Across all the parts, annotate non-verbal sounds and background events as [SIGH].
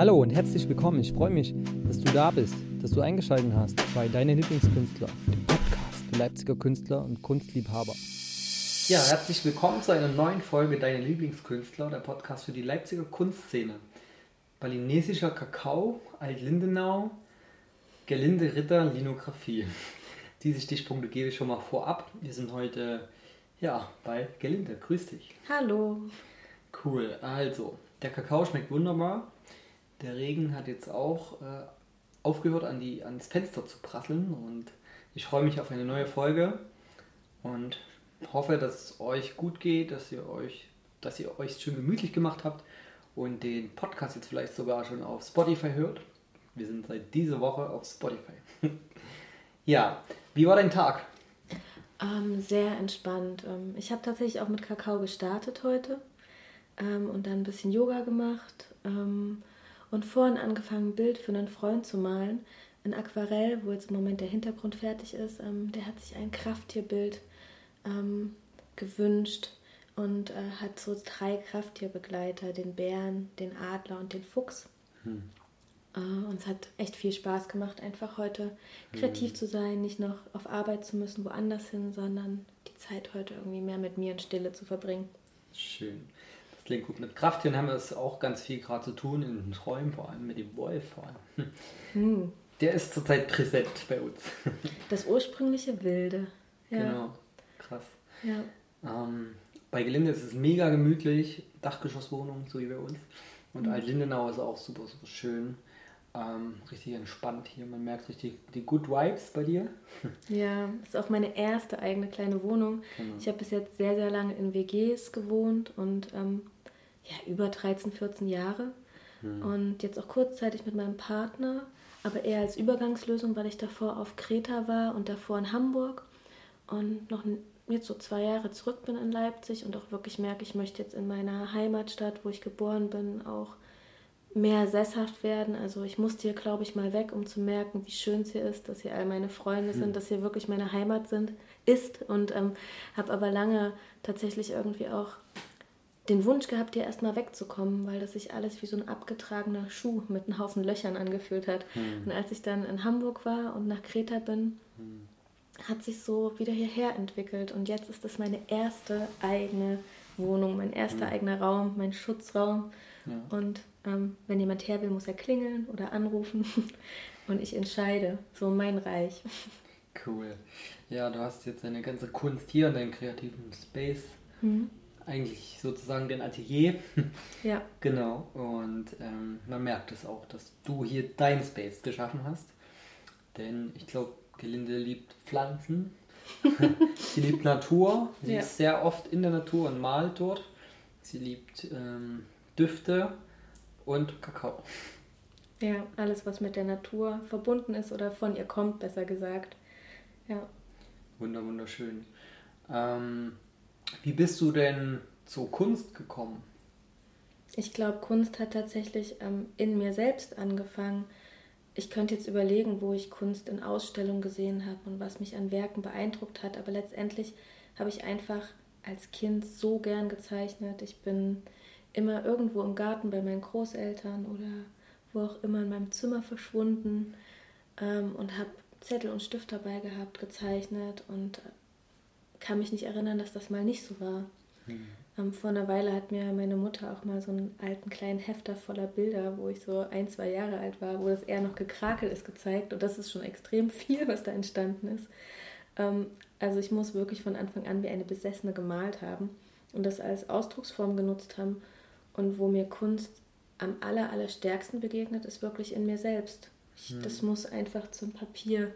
Hallo und herzlich willkommen. Ich freue mich, dass du da bist, dass du eingeschaltet hast bei Deine Lieblingskünstler, dem Podcast für Leipziger Künstler und Kunstliebhaber. Ja, herzlich willkommen zu einer neuen Folge Deine Lieblingskünstler, der Podcast für die Leipziger Kunstszene. Balinesischer Kakao, Alt-Lindenau, Gelinde Ritter, Linographie. [LAUGHS] Diese Stichpunkte gebe ich schon mal vorab. Wir sind heute ja, bei Gelinde. Grüß dich. Hallo. Cool. Also, der Kakao schmeckt wunderbar. Der Regen hat jetzt auch äh, aufgehört, an die, ans Fenster zu prasseln. Und ich freue mich auf eine neue Folge und hoffe, dass es euch gut geht, dass ihr euch, dass ihr euch schön gemütlich gemacht habt und den Podcast jetzt vielleicht sogar schon auf Spotify hört. Wir sind seit dieser Woche auf Spotify. [LAUGHS] ja, wie war dein Tag? Ähm, sehr entspannt. Ähm, ich habe tatsächlich auch mit Kakao gestartet heute ähm, und dann ein bisschen Yoga gemacht ähm, und vorhin angefangen, ein Bild für einen Freund zu malen. Ein Aquarell, wo jetzt im Moment der Hintergrund fertig ist. Ähm, der hat sich ein Krafttierbild ähm, gewünscht und äh, hat so drei Krafttierbegleiter, den Bären, den Adler und den Fuchs. Hm. Uh, und es hat echt viel Spaß gemacht, einfach heute kreativ mhm. zu sein, nicht noch auf Arbeit zu müssen, woanders hin, sondern die Zeit heute irgendwie mehr mit mir in Stille zu verbringen. Schön. Klingt gut. Mit Krafttieren haben wir es auch ganz viel gerade zu tun, in den Träumen, vor allem mit dem Wolf. Vor allem. Mhm. Der ist zurzeit präsent bei uns. Das ursprüngliche Wilde. Ja. Genau, krass. Ja. Ähm, bei Gelinde ist es mega gemütlich, Dachgeschosswohnung, so wie bei uns. Und mhm. Alt-Lindenau ist auch super, super schön. Ähm, richtig entspannt hier. Man merkt richtig die Good Vibes bei dir. Ja, das ist auch meine erste eigene kleine Wohnung. Genau. Ich habe bis jetzt sehr, sehr lange in WGs gewohnt und ähm, ja, über 13, 14 Jahre. Mhm. Und jetzt auch kurzzeitig mit meinem Partner, aber eher als Übergangslösung, weil ich davor auf Kreta war und davor in Hamburg und noch jetzt so zwei Jahre zurück bin in Leipzig und auch wirklich merke, ich möchte jetzt in meiner Heimatstadt, wo ich geboren bin, auch mehr sesshaft werden. Also ich musste hier, glaube ich, mal weg, um zu merken, wie schön es hier ist, dass hier all meine Freunde sind, hm. dass hier wirklich meine Heimat sind, ist. Und ähm, habe aber lange tatsächlich irgendwie auch den Wunsch gehabt, hier erstmal wegzukommen, weil das sich alles wie so ein abgetragener Schuh mit einem Haufen Löchern angefühlt hat. Hm. Und als ich dann in Hamburg war und nach Kreta bin, hm. hat sich so wieder hierher entwickelt. Und jetzt ist das meine erste eigene Wohnung, mein erster hm. eigener Raum, mein Schutzraum. Ja. Und ähm, wenn jemand her will, muss er klingeln oder anrufen. [LAUGHS] Und ich entscheide. So mein Reich. Cool. Ja, du hast jetzt deine ganze Kunst hier in deinem kreativen Space. Mhm. Eigentlich sozusagen den Atelier. [LAUGHS] Ja. genau. Und ähm, man merkt es auch, dass du hier dein Space geschaffen hast. Denn ich glaube, Gelinde liebt Pflanzen. [LAUGHS] sie liebt Natur. Sie ja. ist sehr oft in der Natur und malt dort. Sie liebt ähm, Düfte und Kakao. Ja, alles, was mit der Natur verbunden ist oder von ihr kommt, besser gesagt. Ja. Wunder, wunderschön. Ähm, wie bist du denn zur Kunst gekommen? Ich glaube, Kunst hat tatsächlich ähm, in mir selbst angefangen. Ich könnte jetzt überlegen, wo ich Kunst in Ausstellungen gesehen habe und was mich an Werken beeindruckt hat, aber letztendlich habe ich einfach als Kind so gern gezeichnet. Ich bin immer irgendwo im Garten bei meinen Großeltern oder wo auch immer in meinem Zimmer verschwunden ähm, und habe Zettel und Stift dabei gehabt, gezeichnet und kann mich nicht erinnern, dass das mal nicht so war. Mhm. Ähm, vor einer Weile hat mir meine Mutter auch mal so einen alten kleinen Hefter voller Bilder, wo ich so ein, zwei Jahre alt war, wo das eher noch gekrakelt ist, gezeigt. Und das ist schon extrem viel, was da entstanden ist. Ähm, also ich muss wirklich von Anfang an wie eine Besessene gemalt haben und das als Ausdrucksform genutzt haben und wo mir Kunst am aller, allerstärksten begegnet, ist wirklich in mir selbst. Ich, hm. Das muss einfach zum Papier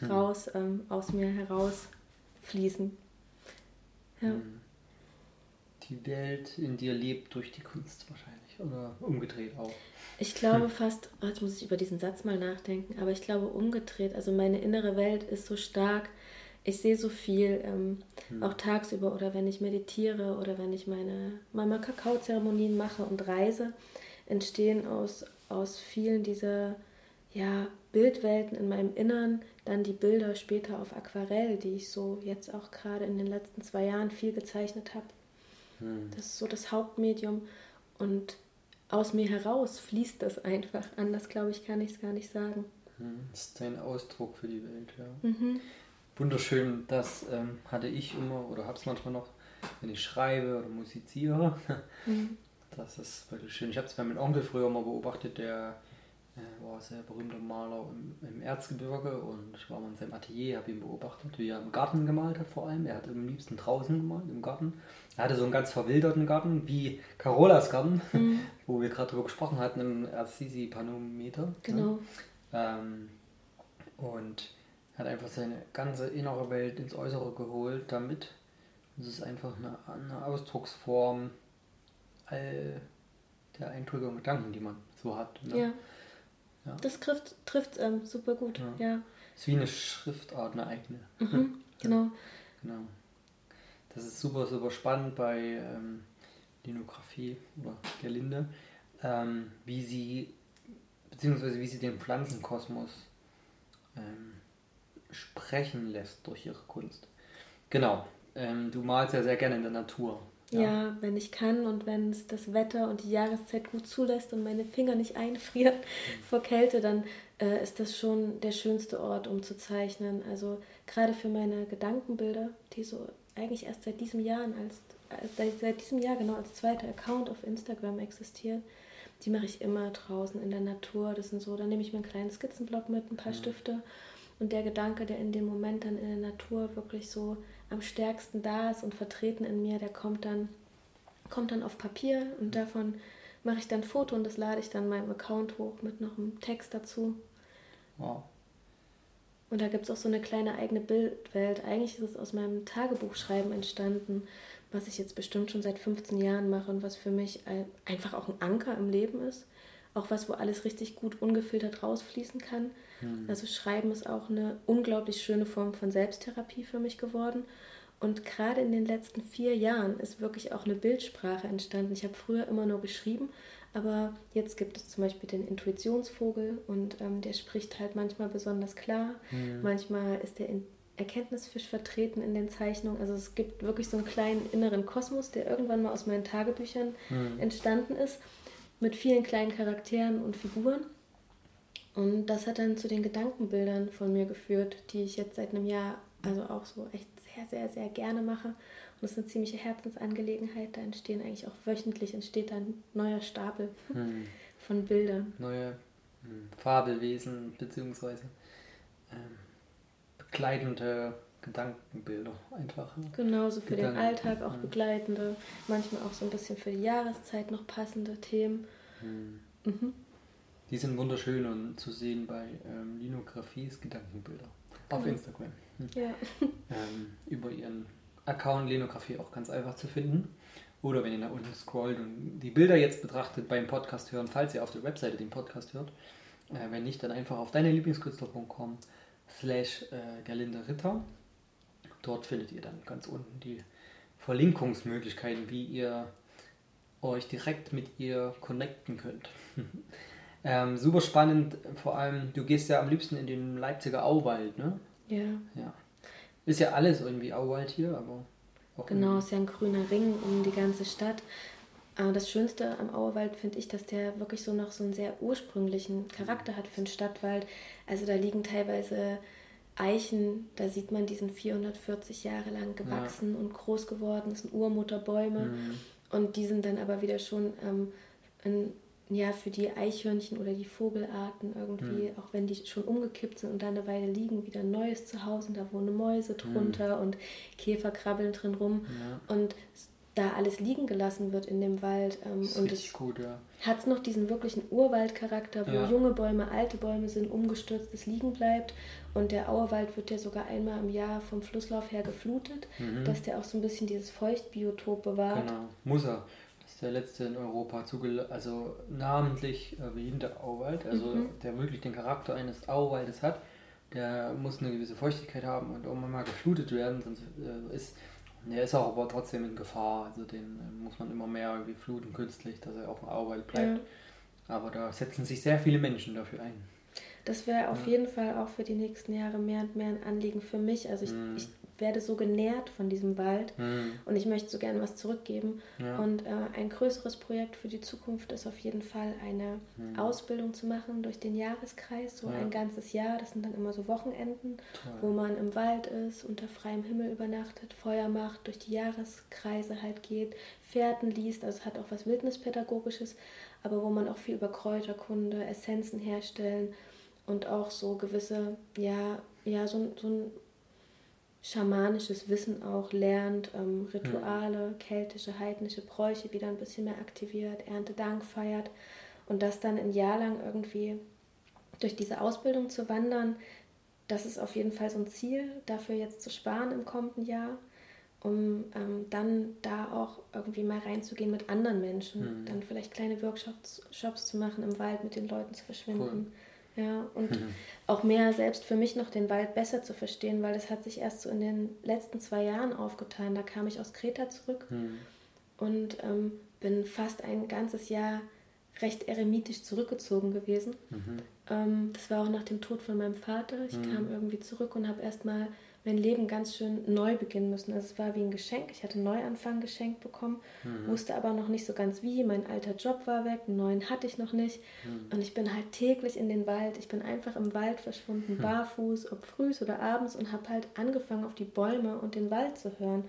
hm. raus, ähm, aus mir heraus fließen. Ja. Hm. Die Welt in dir lebt durch die Kunst wahrscheinlich oder umgedreht auch. Ich glaube hm. fast, oh, jetzt muss ich über diesen Satz mal nachdenken, aber ich glaube umgedreht. Also meine innere Welt ist so stark, ich sehe so viel, ähm, hm. auch tagsüber oder wenn ich meditiere oder wenn ich meine Mama Kakao-Zeremonien mache und reise, entstehen aus, aus vielen dieser ja, Bildwelten in meinem Innern dann die Bilder später auf Aquarell, die ich so jetzt auch gerade in den letzten zwei Jahren viel gezeichnet habe. Hm. Das ist so das Hauptmedium und aus mir heraus fließt das einfach. Anders, glaube ich, kann ich es gar nicht sagen. Hm, das ist dein Ausdruck für die Welt, ja. Mhm. Wunderschön, das ähm, hatte ich immer oder habe es manchmal noch, wenn ich schreibe oder musiziere. Mhm. Das ist wirklich schön. Ich habe es bei meinem Onkel früher mal beobachtet, der äh, war ein sehr berühmter Maler im, im, Erzgebirge und ich war mal in seinem Atelier, habe ihn beobachtet, wie er im Garten gemalt hat vor allem. Er hat am liebsten draußen gemalt, im Garten. Er hatte so einen ganz verwilderten Garten, wie Carolas Garten, mhm. [LAUGHS] wo wir gerade drüber gesprochen hatten, im Assisi-Panometer. Ne? Genau. Ne? Ähm, und hat einfach seine ganze innere Welt ins Äußere geholt damit. Es ist einfach eine, eine Ausdrucksform all der Eindrücke und Gedanken, die man so hat. Ne? Ja. Ja. Das trifft, trifft ähm, super gut. Ja. ja. Ist wie eine Schriftart, eine eigene. Mhm, [LAUGHS] genau. genau. Das ist super, super spannend bei ähm, Linografie oder Gerlinde, ähm, wie sie, beziehungsweise wie sie den Pflanzenkosmos ähm, sprechen lässt durch ihre Kunst. Genau. Ähm, du malst ja sehr gerne in der Natur. Ja. ja, wenn ich kann und wenn es das Wetter und die Jahreszeit gut zulässt und meine Finger nicht einfrieren mhm. vor Kälte, dann äh, ist das schon der schönste Ort, um zu zeichnen. Also gerade für meine Gedankenbilder, die so eigentlich erst seit diesem Jahr als seit, seit diesem Jahr genau als zweiter Account auf Instagram existieren, die mache ich immer draußen in der Natur. Das sind so, dann nehme ich mir einen kleinen Skizzenblock mit, ein paar mhm. Stifte und der Gedanke, der in dem Moment dann in der Natur wirklich so am stärksten da ist und vertreten in mir, der kommt dann, kommt dann auf Papier und davon mache ich dann ein Foto und das lade ich dann meinem Account hoch mit noch einem Text dazu. Wow. Und da gibt es auch so eine kleine eigene Bildwelt. Eigentlich ist es aus meinem Tagebuchschreiben entstanden, was ich jetzt bestimmt schon seit 15 Jahren mache und was für mich einfach auch ein Anker im Leben ist. Auch was, wo alles richtig gut ungefiltert rausfließen kann. Mhm. Also Schreiben ist auch eine unglaublich schöne Form von Selbsttherapie für mich geworden. Und gerade in den letzten vier Jahren ist wirklich auch eine Bildsprache entstanden. Ich habe früher immer nur geschrieben, aber jetzt gibt es zum Beispiel den Intuitionsvogel und ähm, der spricht halt manchmal besonders klar. Mhm. Manchmal ist der Erkenntnisfisch vertreten in den Zeichnungen. Also es gibt wirklich so einen kleinen inneren Kosmos, der irgendwann mal aus meinen Tagebüchern mhm. entstanden ist, mit vielen kleinen Charakteren und Figuren. Und das hat dann zu den Gedankenbildern von mir geführt, die ich jetzt seit einem Jahr also auch so echt sehr, sehr, sehr gerne mache. Und das ist eine ziemliche Herzensangelegenheit. Da entstehen eigentlich auch wöchentlich entsteht ein neuer Stapel hm. von Bildern. Neue hm, Fabelwesen beziehungsweise ähm, begleitende Gedankenbilder einfach. Genauso für Gedanken. den Alltag auch hm. begleitende, manchmal auch so ein bisschen für die Jahreszeit noch passende Themen. Hm. Mhm. Die sind wunderschön und zu sehen bei ähm, Linographies Gedankenbilder auf genau. Instagram. Hm. Ja. [LAUGHS] Ähm, über ihren Account Lenografie auch ganz einfach zu finden. Oder wenn ihr nach unten scrollt und die Bilder jetzt betrachtet beim Podcast hören, falls ihr auf der Webseite den Podcast hört. Äh, wenn nicht, dann einfach auf deine Lieblingskünstler.com slash äh, Gerlinde Ritter. Dort findet ihr dann ganz unten die Verlinkungsmöglichkeiten, wie ihr euch direkt mit ihr connecten könnt. [LAUGHS] Ähm, super spannend, vor allem, du gehst ja am liebsten in den Leipziger Auwald, ne? Ja. Ja. Ist ja alles irgendwie Auwald hier, aber auch. Genau, ist ja ein grüner Ring um die ganze Stadt. Aber das Schönste am Auerwald finde ich, dass der wirklich so noch so einen sehr ursprünglichen Charakter hat für einen Stadtwald. Also da liegen teilweise Eichen, da sieht man, die sind 440 Jahre lang gewachsen ja. und groß geworden, das sind Urmutterbäume. Mhm. Und die sind dann aber wieder schon ähm, in ja, für die Eichhörnchen oder die Vogelarten irgendwie, mhm. auch wenn die schon umgekippt sind und da eine Weile liegen, wieder ein neues Zuhause und da wohnen Mäuse drunter mhm. und Käfer krabbeln drin rum ja. und da alles liegen gelassen wird in dem Wald. Ähm, und es ja. hat noch diesen wirklichen Urwaldcharakter, wo ja. junge Bäume, alte Bäume sind, umgestürzt, es liegen bleibt. Und der Auerwald wird ja sogar einmal im Jahr vom Flusslauf her geflutet, mhm. dass der auch so ein bisschen dieses Feuchtbiotop bewahrt. Genau, muss er ist der letzte in Europa zugelassen, also namentlich erwähnte Auwald, also mhm. der wirklich den Charakter eines Auwaldes hat. Der muss eine gewisse Feuchtigkeit haben und irgendwann mal geflutet werden, sonst äh, ist der ist auch aber trotzdem in Gefahr. Also den äh, muss man immer mehr irgendwie fluten künstlich, dass er auf dem Auwald bleibt. Ja. Aber da setzen sich sehr viele Menschen dafür ein. das wäre auf ja. jeden Fall auch für die nächsten Jahre mehr und mehr ein Anliegen für mich. Also ich, mhm. ich werde so genährt von diesem Wald mhm. und ich möchte so gerne was zurückgeben. Ja. Und äh, ein größeres Projekt für die Zukunft ist auf jeden Fall eine mhm. Ausbildung zu machen durch den Jahreskreis, so ja. ein ganzes Jahr. Das sind dann immer so Wochenenden, Toll. wo man im Wald ist, unter freiem Himmel übernachtet, Feuer macht, durch die Jahreskreise halt geht, Fährten liest. Also es hat auch was Wildnispädagogisches, aber wo man auch viel über Kräuterkunde, Essenzen herstellen und auch so gewisse, ja, ja, so, so ein schamanisches Wissen auch lernt, ähm, Rituale, mhm. keltische, heidnische Bräuche wieder ein bisschen mehr aktiviert, Erntedank feiert und das dann ein Jahr lang irgendwie durch diese Ausbildung zu wandern, das ist auf jeden Fall so ein Ziel, dafür jetzt zu sparen im kommenden Jahr, um ähm, dann da auch irgendwie mal reinzugehen mit anderen Menschen, mhm. dann vielleicht kleine Workshops Shops zu machen, im Wald mit den Leuten zu verschwinden. Cool ja, und mhm. auch mehr selbst für mich noch den Wald besser zu verstehen, weil das hat sich erst so in den letzten zwei Jahren aufgetan. Da kam ich aus Kreta zurück mhm. und ähm, bin fast ein ganzes Jahr recht eremitisch zurückgezogen gewesen. Mhm. Ähm, das war auch nach dem Tod von meinem Vater. Ich mhm. kam irgendwie zurück und habe erstmal mein Leben ganz schön neu beginnen müssen. Also es war wie ein Geschenk. Ich hatte einen Neuanfang geschenkt bekommen, mhm. wusste aber noch nicht so ganz wie. Mein alter Job war weg, einen neuen hatte ich noch nicht. Mhm. Und ich bin halt täglich in den Wald. Ich bin einfach im Wald verschwunden, mhm. barfuß, ob frühs oder abends und habe halt angefangen, auf die Bäume und den Wald zu hören.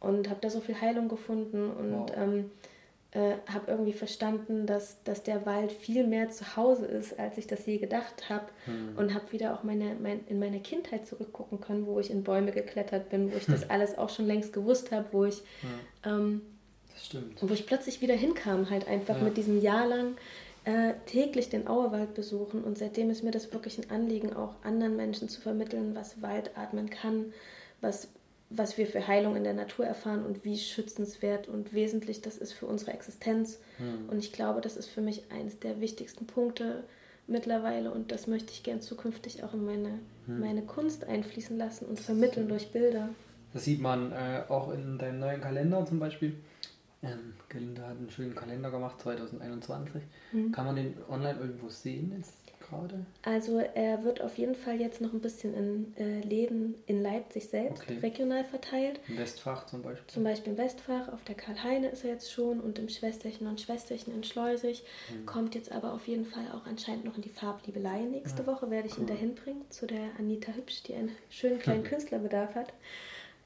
Und habe da so viel Heilung gefunden und wow. ähm, äh, habe irgendwie verstanden, dass, dass der Wald viel mehr zu Hause ist, als ich das je gedacht habe. Hm. Und habe wieder auch meine, mein, in meine Kindheit zurückgucken können, wo ich in Bäume geklettert bin, wo ich das alles auch schon längst gewusst habe, wo ich, ja. ähm, wo ich plötzlich wieder hinkam, halt einfach ja. mit diesem Jahr lang äh, täglich den Auerwald besuchen. Und seitdem ist mir das wirklich ein Anliegen, auch anderen Menschen zu vermitteln, was Wald atmen kann, was was wir für Heilung in der Natur erfahren und wie schützenswert und wesentlich das ist für unsere Existenz. Hm. Und ich glaube, das ist für mich eines der wichtigsten Punkte mittlerweile und das möchte ich gern zukünftig auch in meine, hm. meine Kunst einfließen lassen und vermitteln durch Bilder. Das sieht man äh, auch in deinem neuen Kalender zum Beispiel. Ähm, Gelinda hat einen schönen Kalender gemacht, 2021. Hm. Kann man den online irgendwo sehen? Ist gerade? Also er wird auf jeden Fall jetzt noch ein bisschen in äh, Läden in Leipzig selbst okay. regional verteilt. Im Westfach zum Beispiel? Zum Beispiel im Westfach, auf der Karl-Heine ist er jetzt schon und im Schwesterchen und Schwesterchen in Schleusig. Mhm. Kommt jetzt aber auf jeden Fall auch anscheinend noch in die Farbliebelei. Nächste ja. Woche werde ich cool. ihn dahin bringen zu der Anita Hübsch, die einen schönen kleinen [LAUGHS] Künstlerbedarf hat.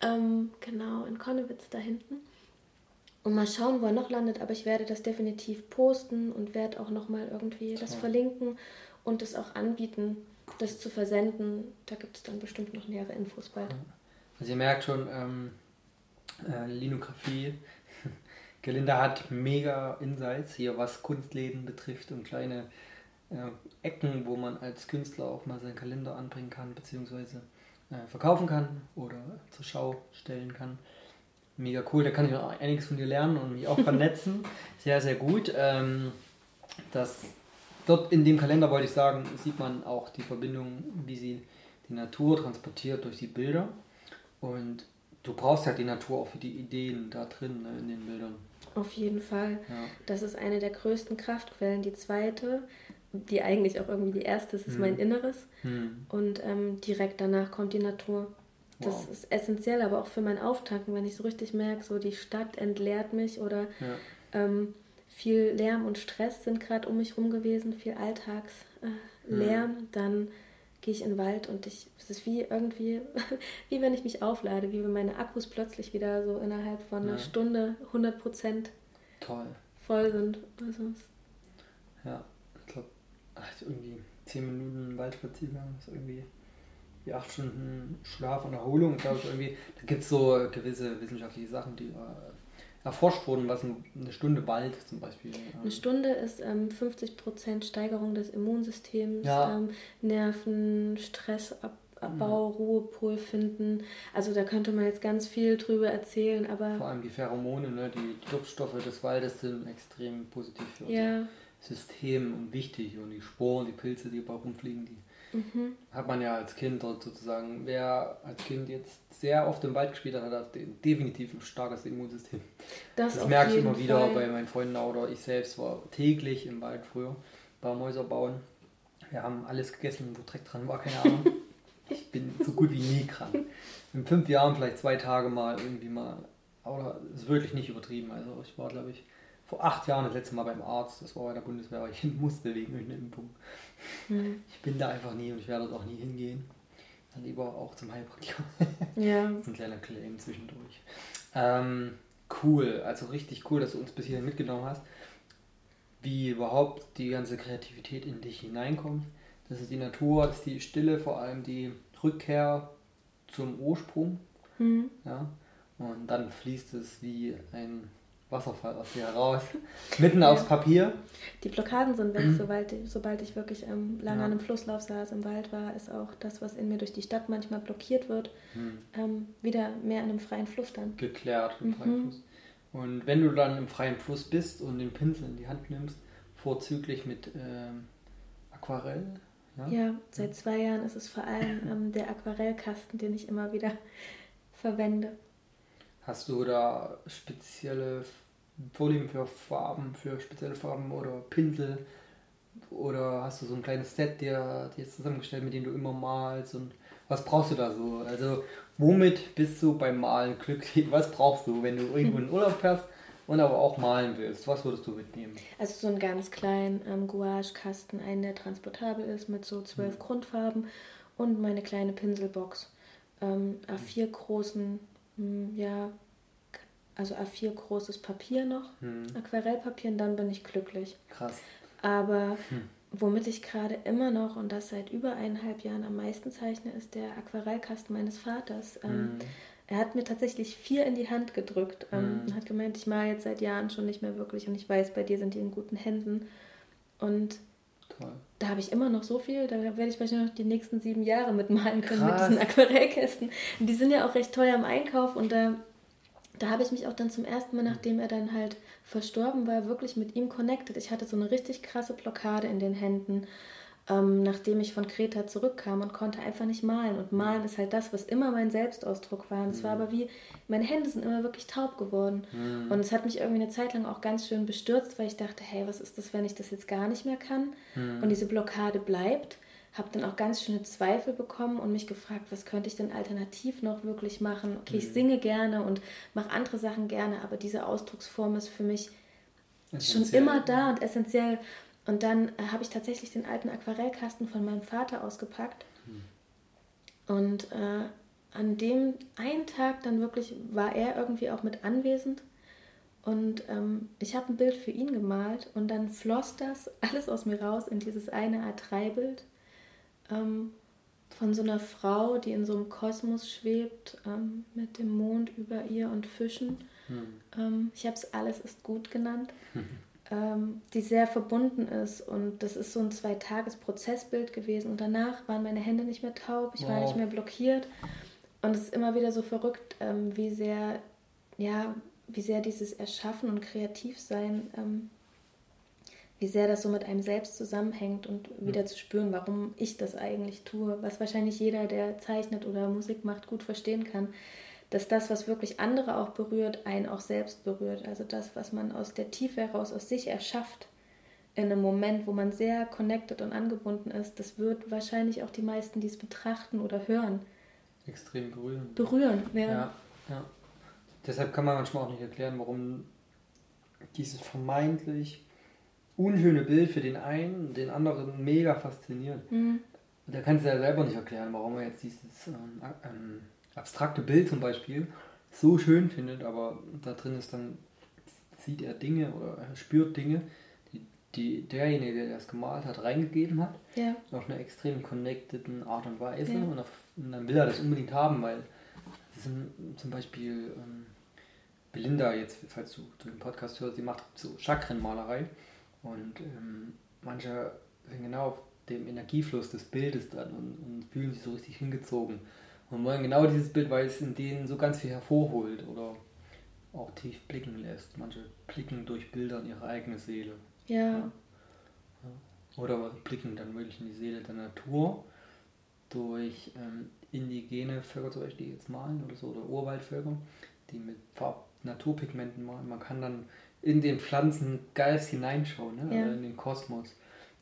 Ähm, genau, in Konnewitz da hinten. Und mal schauen, wo er noch landet, aber ich werde das definitiv posten und werde auch nochmal irgendwie Toll. das verlinken und es auch anbieten, das zu versenden. Da gibt es dann bestimmt noch nähere Infos bald. Also ihr merkt schon, ähm, äh, Linografie, [LAUGHS] Gelinda hat mega Insights hier, was Kunstläden betrifft und kleine äh, Ecken, wo man als Künstler auch mal seinen Kalender anbringen kann, beziehungsweise äh, verkaufen kann oder zur Schau stellen kann. Mega cool, da kann ich auch einiges von dir lernen und mich auch [LAUGHS] vernetzen. sehr, sehr gut. Ähm, das dort in dem Kalender wollte ich sagen, sieht man auch die Verbindung, wie sie die Natur transportiert durch die Bilder. Und du brauchst ja die Natur auch für die Ideen da drin ne, in den Bildern. Auf jeden Fall. Ja. Das ist eine der größten Kraftquellen. Die zweite, die eigentlich auch irgendwie die erste ist, ist hm. mein Inneres. Hm. Und ähm, direkt danach kommt die Natur. Das wow. ist essentiell, aber auch für mein Auftanken, wenn ich so richtig merke, so die Stadt entleert mich oder ja. ähm, viel Lärm und Stress sind gerade um mich rum gewesen, viel Alltagslärm, äh, mhm. dann gehe ich in den Wald und ich, es ist wie irgendwie, [LAUGHS] wie wenn ich mich auflade, wie wenn meine Akkus plötzlich wieder so innerhalb von einer ja. Stunde 100 Toll. voll sind. Also ja, ich glaube, irgendwie 10 Minuten Waldspaziergang ist irgendwie wie 8 Stunden Schlaf und Erholung. Ich glaube, irgendwie, da gibt es so gewisse wissenschaftliche Sachen, die äh, erforscht wurden, was eine Stunde Wald zum Beispiel. Ähm, eine Stunde ist ähm, 50% Steigerung des Immunsystems, ja. ähm, Nerven, Stressabbau, mhm. Ruhepol finden. Also da könnte man jetzt ganz viel drüber erzählen, aber. Vor allem die Pheromone, ne, die Duftstoffe des Waldes sind extrem positiv für unser System und wichtig. Und die Sporen, die Pilze, die überall rumfliegen, die Mhm. Hat man ja als Kind dort sozusagen. Wer als Kind jetzt sehr oft im Wald gespielt hat, hat definitiv ein starkes Immunsystem. Das, das merke ich immer wieder Fall. bei meinen Freunden oder ich selbst war täglich im Wald früher, bei Mäuser bauen. Wir haben alles gegessen, wo Dreck dran war, keine Ahnung. [LAUGHS] ich bin so gut wie nie krank. In fünf Jahren vielleicht zwei Tage mal irgendwie mal, aber das ist wirklich nicht übertrieben. Also ich war, glaube ich, vor acht Jahren das letzte Mal beim Arzt. Das war bei der Bundeswehr, weil ich hin [LAUGHS] musste wegen irgendeiner Impfung. Mhm. Ich bin da einfach nie und ich werde dort auch nie hingehen. Dann lieber auch zum Heilpraktiker. [LAUGHS] Ja. das ist ein kleiner Claim zwischendurch. Ähm, cool, also richtig cool, dass du uns bis hierhin mitgenommen hast. Wie überhaupt die ganze Kreativität in dich hineinkommt. Das ist die Natur, das ist die Stille, vor allem die Rückkehr zum Ursprung. Mhm. Ja? Und dann fließt es wie ein Wasserfall aus dir heraus, [LAUGHS] mitten ja. aufs Papier. Die Blockaden sind weg, sobald, sobald ich wirklich ähm, lange ja. an einem Flusslauf saß, im Wald war, ist auch das, was in mir durch die Stadt manchmal blockiert wird, hm. ähm, wieder mehr in einem freien Fluss dann. Geklärt im mhm. freien Fluss. Und wenn du dann im freien Fluss bist und den Pinsel in die Hand nimmst, vorzüglich mit ähm, Aquarell. Ja? ja? seit zwei Jahren ist es vor allem [LAUGHS] ähm, der Aquarellkasten, den ich immer wieder verwende. Hast du da spezielle Vorlieben für Farben, für spezielle Farben oder Pinsel? Oder hast du so ein kleines Set dir, dir zusammengestellt, mit dem du immer malst? Und was brauchst du da so? Also, womit bist du beim Malen glücklich? Was brauchst du, wenn du irgendwo in Urlaub fährst und aber auch malen willst? Was würdest du mitnehmen? Also, so einen ganz kleinen ähm, Gouache-Kasten, einen, der transportabel ist, mit so zwölf mhm. Grundfarben und meine kleine Pinselbox. Ähm, A4 großen hm, ja, also A4 großes Papier noch, hm. Aquarellpapier und dann bin ich glücklich. Krass. Aber hm. womit ich gerade immer noch und das seit über eineinhalb Jahren am meisten zeichne, ist der Aquarellkasten meines Vaters. Ähm, hm. er hat mir tatsächlich vier in die Hand gedrückt ähm, und hat gemeint, ich male jetzt seit Jahren schon nicht mehr wirklich und ich weiß, bei dir sind die in guten Händen. Und Toll. Da habe ich immer noch so viel, da werde ich wahrscheinlich noch die nächsten sieben Jahre mitmalen können Krass. mit diesen Aquarellkästen. Die sind ja auch recht teuer im Einkauf und da, da habe ich mich auch dann zum ersten Mal, nachdem er dann halt verstorben war, wirklich mit ihm connected. Ich hatte so eine richtig krasse Blockade in den Händen ähm, nachdem ich von Kreta zurückkam und konnte einfach nicht malen. Und malen ist halt das, was immer mein Selbstausdruck war. Und es war mhm. aber wie, meine Hände sind immer wirklich taub geworden. Mhm. Und es hat mich irgendwie eine Zeit lang auch ganz schön bestürzt, weil ich dachte, hey, was ist das, wenn ich das jetzt gar nicht mehr kann? Mhm. Und diese Blockade bleibt. Habe dann auch ganz schöne Zweifel bekommen und mich gefragt, was könnte ich denn alternativ noch wirklich machen? Okay, ich singe gerne und mache andere Sachen gerne, aber diese Ausdrucksform ist für mich schon immer da und essentiell. Und dann äh, habe ich tatsächlich den alten Aquarellkasten von meinem Vater ausgepackt. Hm. Und äh, an dem einen Tag dann wirklich war er irgendwie auch mit anwesend. Und ähm, ich habe ein Bild für ihn gemalt und dann floss das [LAUGHS] alles aus mir raus in dieses eine A3-Bild ähm, von so einer Frau, die in so einem Kosmos schwebt, ähm, mit dem Mond über ihr und Fischen. Hm. ich habe es Alles ist gut genannt. [LAUGHS] ähm, die sehr verbunden ist. Und das ist so ein Zweitages-Prozessbild gewesen. Und danach waren meine Hände nicht mehr taub, ich wow. war nicht mehr blockiert. Und es ist immer wieder so verrückt, ähm, wie sehr, ja, wie sehr dieses Erschaffen und Kreativsein, ähm, wie sehr das so mit einem selbst zusammenhängt und wieder zu spüren, warum ich das eigentlich tue, was wahrscheinlich jeder, der zeichnet oder Musik macht, gut verstehen kann dass das, was wirklich andere auch berührt, einen auch selbst berührt. Also das, was man aus der Tiefe heraus aus sich erschafft, in einem Moment, wo man sehr connected und angebunden ist, das wird wahrscheinlich auch die meisten, die es betrachten oder hören, extrem berühren. Berühren, ja. ja, ja. Deshalb kann man manchmal auch nicht erklären, warum dieses vermeintlich unschöne Bild für den einen den anderen mega fasziniert. Mhm. Da kannst du ja selber nicht erklären, warum er jetzt dieses ähm, ähm, abstrakte Bild zum Beispiel so schön findet, aber da drin ist dann, sieht er Dinge oder er spürt Dinge, die, die derjenige, der das gemalt hat, reingegeben hat. Ja. Auf einer extrem connecteden Art und Weise. Ja. Und, auf, und, dann will er das unbedingt haben, weil zum Beispiel ähm, Belinda, jetzt, falls du den Podcast hörst, die macht so Chakrenmalerei und ähm, manche sind genau auf dem Energiefluss des Bildes dran und, und fühlen sich so richtig hingezogen und wollen genau dieses Bild, weil es in denen so ganz viel hervorholt oder auch tief blicken lässt. Manche blicken durch Bilder in ihre eigene Seele. Ja. ja. Oder blicken dann wirklich in die Seele der Natur durch ähm, indigene Völker zum Beispiel, die jetzt malen oder so, oder Urwaldvölker, die mit Farb Naturpigmenten malen. Man kann dann in den Pflanzengeist hineinschauen, ne? Ja. in den Kosmos,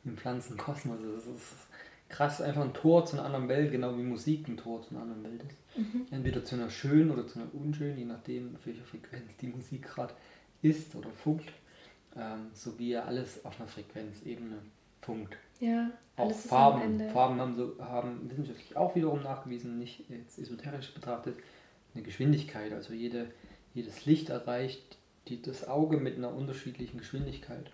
im Pflanzenkosmos. Das ist krass, einfach ein Tor zu einer anderen Welt, genau wie Musik ein Tor zu einer anderen Welt ist. Mhm. Entweder zu einer schönen oder zu einer unschönen, je nachdem, auf welcher Frequenz die Musik gerade ist oder funkt. Ähm, so wie ja alles auf einer Frequenzebene funkt. Ja, auch Farben. Farben haben, so, haben wissenschaftlich auch wiederum nachgewiesen, nicht jetzt esoterisch betrachtet, eine Geschwindigkeit. Also jede, jedes Licht erreicht die, das Auge mit einer unterschiedlichen Geschwindigkeit.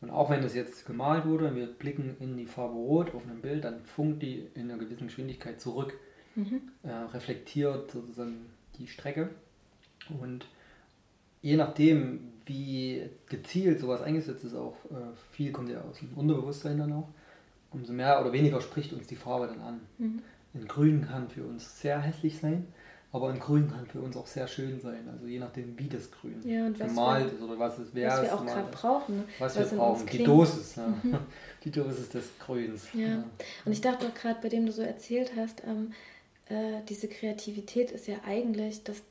Und auch wenn das jetzt gemalt wurde, wir blicken in die Farbe Rot auf einem Bild, dann funkt die in einer gewissen Geschwindigkeit zurück, mhm. äh, reflektiert sozusagen die Strecke. Und je nachdem, wie gezielt sowas eingesetzt ist, auch äh, viel kommt ja aus dem Unterbewusstsein dann auch, umso mehr oder weniger spricht uns die Farbe dann an. Mhm. In Grün kann für uns sehr hässlich sein, aber ein Grün kann für uns auch sehr schön sein, also je nachdem, wie das Grün ja, und gemalt ist oder was es wäre. Was wir auch gerade brauchen. Ne? Was, was wir brauchen, die Dosis. Ja. Mhm. [LAUGHS] Die Dosis des Grüns. Ja. ja. Und ich dachte auch gerade, bei dem du so erzählt hast, ähm, äh, diese Kreativität ist ja eigentlich das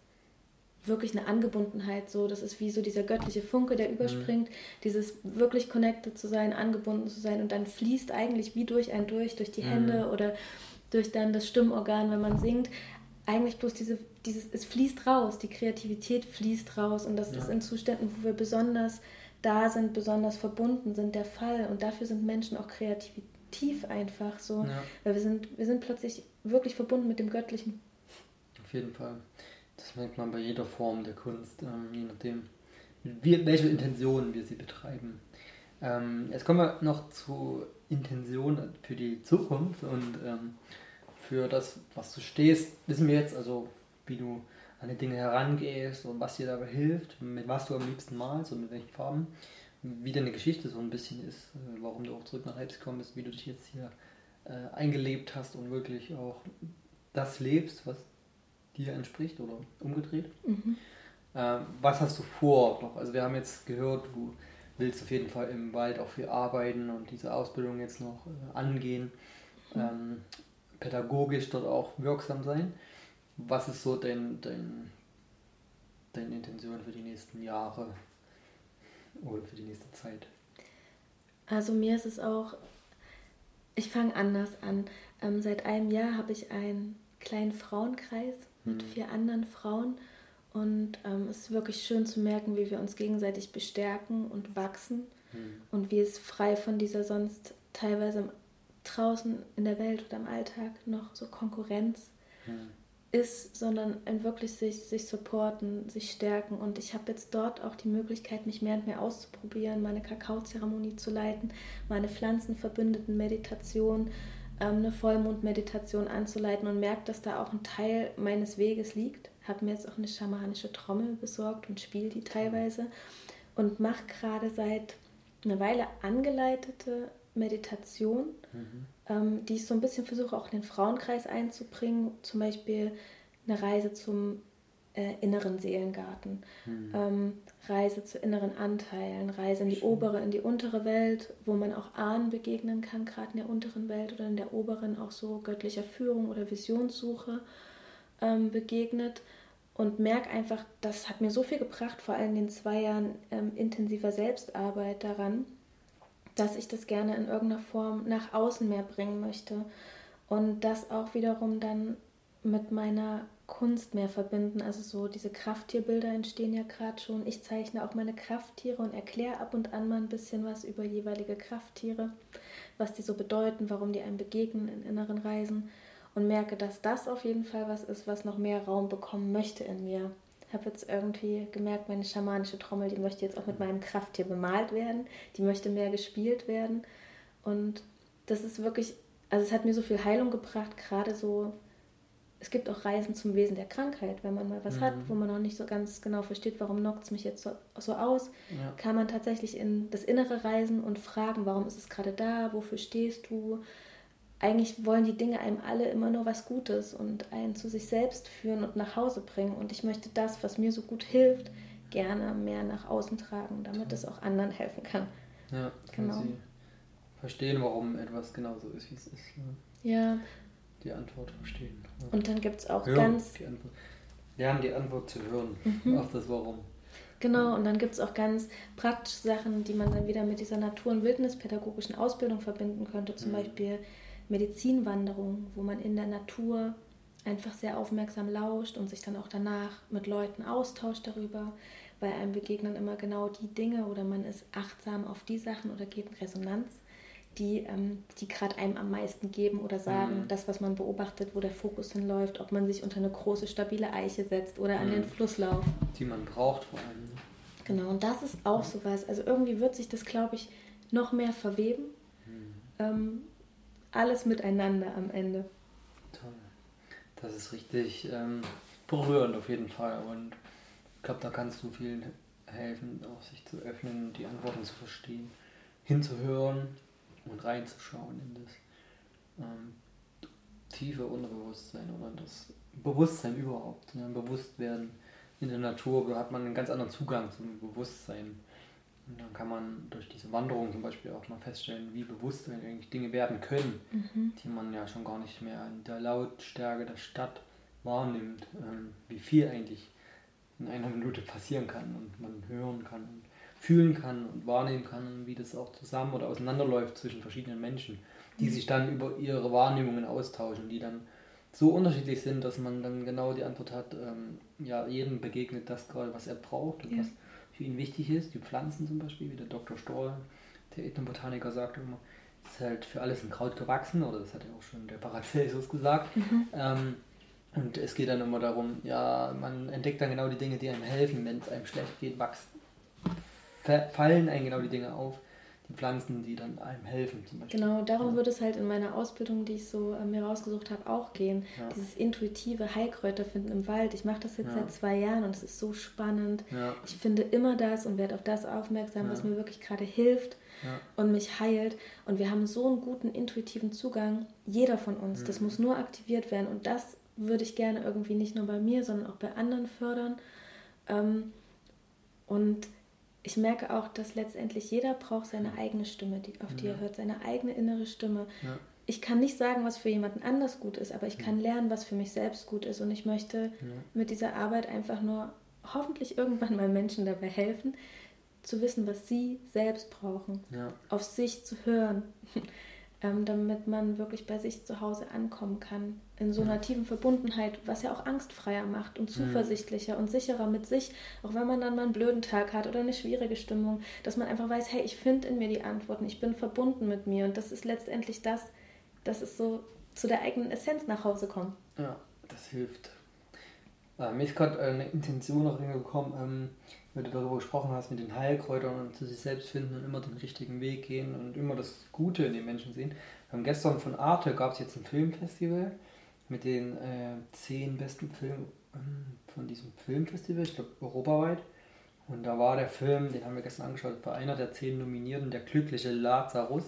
wirklich eine Angebundenheit so. Das ist wie so dieser göttliche Funke, der überspringt, mhm. dieses wirklich connected zu sein, angebunden zu sein und dann fließt eigentlich wie durch ein durch, durch die mhm. Hände oder durch dann das Stimmorgan, wenn man singt eigentlich bloß diese, dieses, es fließt raus, die Kreativität fließt raus und das ja. ist in Zuständen, wo wir besonders da sind, besonders verbunden sind, der Fall und dafür sind Menschen auch kreativ einfach so, ja. weil wir sind, wir sind plötzlich wirklich verbunden mit dem Göttlichen. Auf jeden Fall. Das merkt man bei jeder Form der Kunst, ähm, je nachdem, wie, welche Intentionen wir sie betreiben. Ähm, jetzt kommen wir noch zu Intentionen für die Zukunft und ähm, für das, was du stehst, wissen wir jetzt, also wie du an die Dinge herangehst und was dir dabei hilft, mit was du am liebsten malst und mit welchen Farben, wie deine Geschichte so ein bisschen ist, äh, warum du auch zurück nach Leipzig gekommen bist, wie du dich jetzt hier äh, eingelebt hast und wirklich auch das lebst, was dir entspricht oder umgedreht. Mhm. Äh, was hast du vor noch? Also wir haben jetzt gehört, du willst auf jeden Fall im Wald auch viel arbeiten und diese Ausbildung jetzt noch äh, angehen. Mhm. Ähm, pädagogisch dort auch wirksam sein. Was ist so dein, dein, deine Intention für die nächsten Jahre oder für die nächste Zeit? Also mir ist es auch, ich fange anders an. Ähm, seit einem Jahr habe ich einen kleinen Frauenkreis mit hm. vier anderen Frauen und ähm, es ist wirklich schön zu merken, wie wir uns gegenseitig bestärken und wachsen hm. und wie es frei von dieser sonst teilweise draußen in der Welt oder im Alltag noch so Konkurrenz hm. ist, sondern wirklich sich, sich supporten, sich stärken. Und ich habe jetzt dort auch die Möglichkeit, mich mehr und mehr auszuprobieren, meine Kakaozeremonie zu leiten, meine pflanzenverbündeten Meditation, ähm, eine Vollmondmeditation anzuleiten und merke, dass da auch ein Teil meines Weges liegt. Habe mir jetzt auch eine schamanische Trommel besorgt und spiele die teilweise und mache gerade seit einer Weile angeleitete Meditation, mhm. ähm, die ich so ein bisschen versuche auch in den Frauenkreis einzubringen. Zum Beispiel eine Reise zum äh, inneren Seelengarten, mhm. ähm, Reise zu inneren Anteilen, Reise in die Schön. obere, in die untere Welt, wo man auch Ahnen begegnen kann, gerade in der unteren Welt oder in der oberen auch so göttlicher Führung oder Visionssuche ähm, begegnet und merke einfach, das hat mir so viel gebracht, vor allem in den zwei Jahren ähm, intensiver Selbstarbeit daran, dass ich das gerne in irgendeiner Form nach außen mehr bringen möchte und das auch wiederum dann mit meiner Kunst mehr verbinden. Also so diese Krafttierbilder entstehen ja gerade schon. Ich zeichne auch meine Krafttiere und erkläre ab und an mal ein bisschen was über jeweilige Krafttiere, was die so bedeuten, warum die einem begegnen in inneren Reisen und merke, dass das auf jeden Fall was ist, was noch mehr Raum bekommen möchte in mir habe jetzt irgendwie gemerkt, meine schamanische Trommel, die möchte jetzt auch mit meinem Krafttier bemalt werden. Die möchte mehr gespielt werden. Und das ist wirklich, also es hat mir so viel Heilung gebracht, gerade so. Es gibt auch Reisen zum Wesen der Krankheit, wenn man mal was mhm. hat, wo man noch nicht so ganz genau versteht, warum knockt es mich jetzt so, so aus, ja. kann man tatsächlich in das Innere reisen und fragen, warum ist es gerade da, wofür stehst du, eigentlich wollen die Dinge einem alle immer nur was Gutes und einen zu sich selbst führen und nach Hause bringen. Und ich möchte das, was mir so gut hilft, gerne mehr nach außen tragen, damit es auch anderen helfen kann. Ja, genau. Sie verstehen, warum etwas genauso ist, wie es ist. Ne? Ja. Die Antwort verstehen. Ja. Und dann gibt es auch hören, ganz. Die Antwort. Lernen die Antwort zu hören mhm. auf das Warum. Genau, und dann gibt es auch ganz praktische Sachen, die man dann wieder mit dieser Natur- und Wildnispädagogischen Ausbildung verbinden könnte. Zum mhm. Beispiel Medizinwanderung, wo man in der Natur einfach sehr aufmerksam lauscht und sich dann auch danach mit Leuten austauscht darüber. Bei einem begegnen immer genau die Dinge oder man ist achtsam auf die Sachen oder geht in Resonanz, die, ähm, die gerade einem am meisten geben oder sagen, mhm. das, was man beobachtet, wo der Fokus hinläuft, ob man sich unter eine große, stabile Eiche setzt oder an den mhm. Flusslauf. Die man braucht vor allem. Ne? Genau, und das ist auch so was. Also irgendwie wird sich das, glaube ich, noch mehr verweben. Mhm. Ähm, alles miteinander am Ende. Toll. Das ist richtig ähm, berührend auf jeden Fall. Und ich glaube, da kannst du vielen helfen, auch sich zu öffnen, die Antworten zu verstehen, hinzuhören und reinzuschauen in das ähm, tiefe Unterbewusstsein oder das Bewusstsein überhaupt. Ne? Bewusstwerden in der Natur hat man einen ganz anderen Zugang zum Bewusstsein. Und dann kann man durch diese Wanderung zum Beispiel auch mal feststellen, wie bewusst eigentlich Dinge werden können, mhm. die man ja schon gar nicht mehr in der Lautstärke der Stadt wahrnimmt, ähm, wie viel eigentlich in einer Minute passieren kann und man hören kann und fühlen kann und wahrnehmen kann, wie das auch zusammen oder auseinanderläuft zwischen verschiedenen Menschen, die mhm. sich dann über ihre Wahrnehmungen austauschen, die dann so unterschiedlich sind, dass man dann genau die Antwort hat, ähm, ja, jedem begegnet das gerade, was er braucht und ja. was für ihn wichtig ist. Die Pflanzen zum Beispiel, wie der Dr. Stoll, der Ethnobotaniker, sagt immer, ist halt für alles ein Kraut gewachsen, oder das hat ja auch schon der Paracelsus gesagt. Mhm. Ähm, und es geht dann immer darum, ja, man entdeckt dann genau die Dinge, die einem helfen, wenn es einem schlecht geht, wachsen, fallen einem genau die Dinge auf, Pflanzen, die dann einem helfen. Zum Beispiel. Genau, darum ja. würde es halt in meiner Ausbildung, die ich so äh, mir rausgesucht habe, auch gehen. Ja. Dieses intuitive Heilkräuter finden im Wald. Ich mache das jetzt ja. seit zwei Jahren und es ist so spannend. Ich finde immer das und werde auf das aufmerksam, was mir wirklich gerade hilft. und mich heilt. Und wir haben so einen guten intuitiven Zugang, jeder von uns. Mhm. Das muss nur aktiviert werden. Und das würde ich gerne irgendwie nicht nur bei mir, sondern auch bei anderen fördern. Ähm, und ich merke auch, dass letztendlich jeder braucht seine eigene Stimme, die, auf die ja. er hört, seine eigene innere Stimme. Ja. Ich kann nicht sagen, was für jemanden anders gut ist, aber ich kann lernen, was für mich selbst gut ist. Und ich möchte mit dieser Arbeit einfach nur hoffentlich irgendwann mal Menschen dabei helfen, zu wissen, was sie selbst brauchen, auf sich zu hören ähm, damit man wirklich bei sich zu Hause ankommen kann. In so einer tiefen Verbundenheit, was ja auch angstfreier macht und zuversichtlicher mhm. und sicherer mit sich, auch wenn man dann mal einen blöden Tag hat oder eine schwierige Stimmung, dass man einfach weiß, hey, ich finde in mir die Antworten, ich bin verbunden mit mir und das ist letztendlich das, dass es so zu der eigenen Essenz nach Hause kommt. Ja, das hilft. Äh, mir ist gerade eine Intention noch gekommen, ähm, weil du darüber gesprochen hast, mit den Heilkräutern und zu sich selbst finden und immer den richtigen Weg gehen und immer das Gute in den Menschen sehen. Wir haben gestern von Arte gab es jetzt ein Filmfestival mit den äh, zehn besten Filmen ähm, von diesem Filmfestival, ich glaube europaweit. Und da war der Film, den haben wir gestern angeschaut, war einer der zehn Nominierten, der glückliche Lazarus.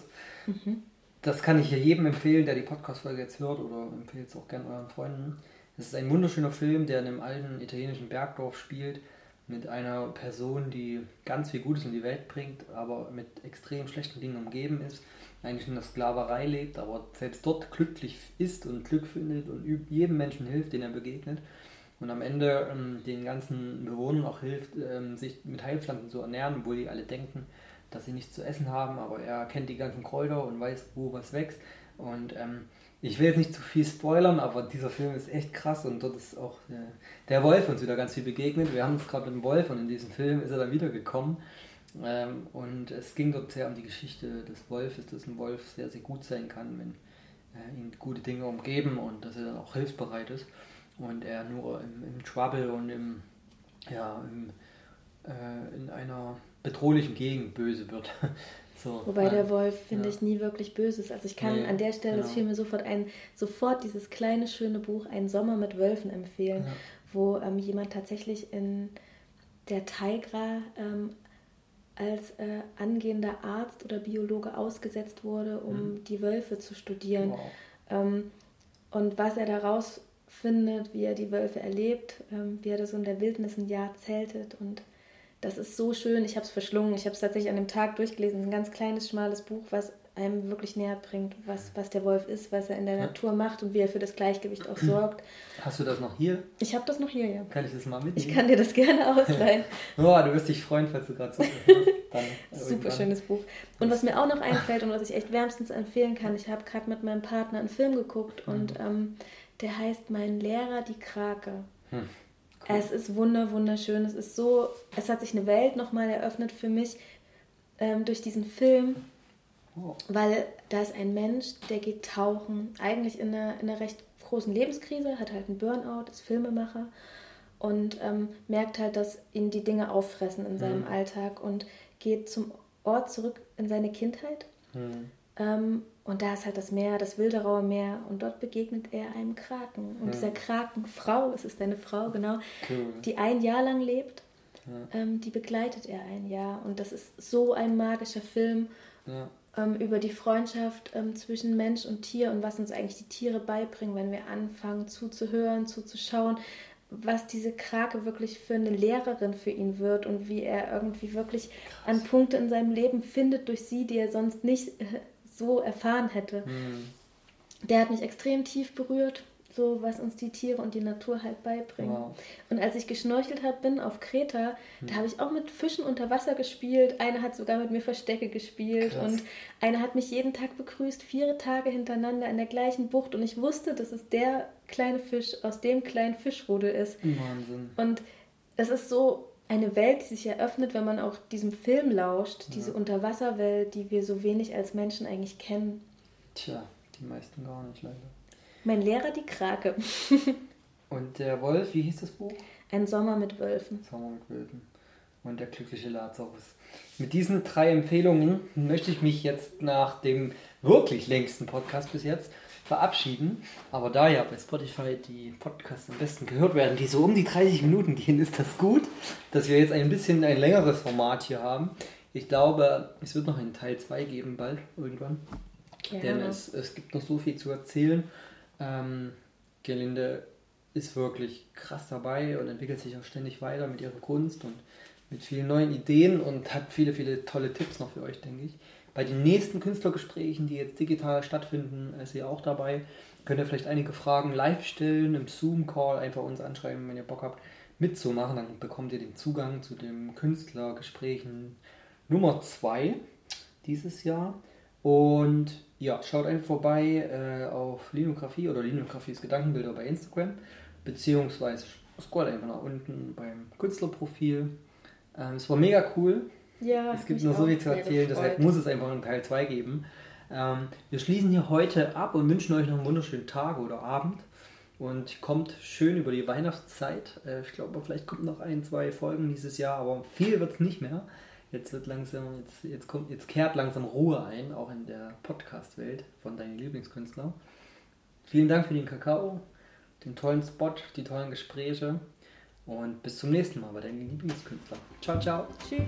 Mhm. Das kann ich hier jedem empfehlen, der die Podcast-Folge jetzt hört oder empfehle es auch gerne euren Freunden. Es ist ein wunderschöner Film, der in einem alten italienischen Bergdorf spielt mit einer Person, die ganz viel Gutes in die Welt bringt, aber mit extrem schlechten Dingen umgeben ist, eigentlich in der Sklaverei lebt, aber selbst dort glücklich ist und Glück findet und jedem Menschen hilft, den er begegnet. Und am Ende ähm, den ganzen Bewohnern auch hilft, ähm, sich mit Heilpflanzen zu ernähren, obwohl die alle denken, dass sie nichts zu essen haben, aber er kennt die ganzen Kräuter und weiß, wo was wächst. Und ähm, ich will jetzt nicht zu viel spoilern, aber dieser Film ist echt krass und dort ist auch der, der Wolf uns wieder ganz viel begegnet. Wir haben uns gerade mit dem Wolf und in diesem Film ist er dann wiedergekommen. Ähm, und es ging dort sehr um die Geschichte des Wolfes, dass ein Wolf sehr, sehr gut sein kann, wenn äh, ihn gute Dinge umgeben und dass er dann auch hilfsbereit ist. Und er nur im, im Trouble und im, ja, im, äh, in einer bedrohlichen Gegend böse wird. [LAUGHS] So, Wobei ja. der Wolf, finde ja. ich, nie wirklich böse ist. Also ich kann nee, an der Stelle, genau. fiel mir sofort ein, sofort dieses kleine, schöne Buch Ein Sommer mit Wölfen empfehlen, ja. wo ähm, jemand tatsächlich in der Taigra ähm, als äh, angehender Arzt oder Biologe ausgesetzt wurde, um mhm. die Wölfe zu studieren. Wow. Ähm, und was er daraus findet, wie er die Wölfe erlebt, ähm, wie er das so in der Wildnis ein Jahr zeltet und das ist so schön. Ich habe es verschlungen. Ich habe es tatsächlich an dem Tag durchgelesen. Ein ganz kleines, schmales Buch, was einem wirklich näher bringt, was, was der Wolf ist, was er in der ja. Natur macht und wie er für das Gleichgewicht auch sorgt. Hast du das noch hier? Ich habe das noch hier, ja. Kann ich das mal mitnehmen? Ich kann dir das gerne ausleihen. [LAUGHS] oh, du wirst dich freuen, falls du gerade zuhörst. [LAUGHS] Super schönes Buch. Und was mir auch noch einfällt und was ich echt wärmstens empfehlen kann, ich habe gerade mit meinem Partner einen Film geguckt mhm. und ähm, der heißt Mein Lehrer, die Krake. Hm. Es ist wunder, wunderschön. Es ist so, es hat sich eine Welt nochmal eröffnet für mich ähm, durch diesen Film, oh. weil da ist ein Mensch, der geht tauchen, eigentlich in einer, in einer recht großen Lebenskrise, hat halt einen Burnout, ist Filmemacher und ähm, merkt halt, dass ihn die Dinge auffressen in seinem mhm. Alltag und geht zum Ort zurück in seine Kindheit. Mhm. Ähm, und da ist halt das Meer, das Wilderauer Meer. Und dort begegnet er einem Kraken. Und ja. dieser Krakenfrau, es ist eine Frau, genau, cool. die ein Jahr lang lebt, ja. ähm, die begleitet er ein Jahr. Und das ist so ein magischer Film ja. ähm, über die Freundschaft zwischen Mensch und Tier und was uns eigentlich die Tiere beibringen, wenn wir anfangen zuzuhören, zuzuschauen, was diese Krake wirklich für eine Lehrerin für ihn wird und wie er irgendwie wirklich Krass. an Punkte in seinem Leben findet durch sie, die er sonst nicht so erfahren hätte. Mhm. Der hat mich extrem tief berührt, so was uns die Tiere und die Natur halt beibringen. Wow. Und als ich geschnorchelt habe, bin auf Kreta, mhm. da habe ich auch mit Fischen unter Wasser gespielt. Eine hat sogar mit mir Verstecke gespielt Krass. und eine hat mich jeden Tag begrüßt, vier Tage hintereinander in der gleichen Bucht. Und ich wusste, dass es der kleine Fisch aus dem kleinen Fischrudel ist. Wahnsinn. Und es ist so eine Welt, die sich eröffnet, wenn man auch diesem Film lauscht, ja. diese Unterwasserwelt, die wir so wenig als Menschen eigentlich kennen. Tja, die meisten gar nicht leider. Mein Lehrer, die Krake. [LAUGHS] Und der Wolf, wie hieß das Buch? Ein Sommer mit Wölfen. Sommer mit Wölfen. Und der glückliche Lazarus. Mit diesen drei Empfehlungen möchte ich mich jetzt nach dem wirklich längsten Podcast bis jetzt verabschieden. Aber da ja bei Spotify die Podcasts am besten gehört werden, die so um die 30 Minuten gehen, ist das gut, dass wir jetzt ein bisschen ein längeres Format hier haben. Ich glaube, es wird noch einen Teil 2 geben, bald, irgendwann. Gerne. Denn es, es gibt noch so viel zu erzählen. Ähm, Gelinde ist wirklich krass dabei und entwickelt sich auch ständig weiter mit ihrer Kunst und mit vielen neuen Ideen und hat viele, viele tolle Tipps noch für euch, denke ich. Bei den nächsten Künstlergesprächen, die jetzt digital stattfinden, ist sie auch dabei. Könnt ihr vielleicht einige Fragen live stellen, im Zoom-Call einfach uns anschreiben, wenn ihr Bock habt, mitzumachen. Dann bekommt ihr den Zugang zu den Künstlergesprächen Nummer 2 dieses Jahr. Und ja, schaut einfach vorbei äh, auf Linografie oder Linographies Gedankenbilder bei Instagram, beziehungsweise scrollt einfach nach unten beim Künstlerprofil. Ähm, es war mega cool. Ja, es gibt nur so viel zu erzählen, deshalb muss es einfach einen Teil 2 geben. Ähm, wir schließen hier heute ab und wünschen euch noch einen wunderschönen Tag oder Abend. Und kommt schön über die Weihnachtszeit. Äh, ich glaube, vielleicht kommt noch ein, zwei Folgen dieses Jahr, aber viel wird es nicht mehr. Jetzt wird langsam, jetzt, jetzt kommt, jetzt kehrt langsam Ruhe ein, auch in der Podcast-Welt von deinen Lieblingskünstlern. Vielen Dank für den Kakao, den tollen Spot, die tollen Gespräche. Und bis zum nächsten Mal bei deinen Lieblingskünstler. Ciao, ciao. Tschüss.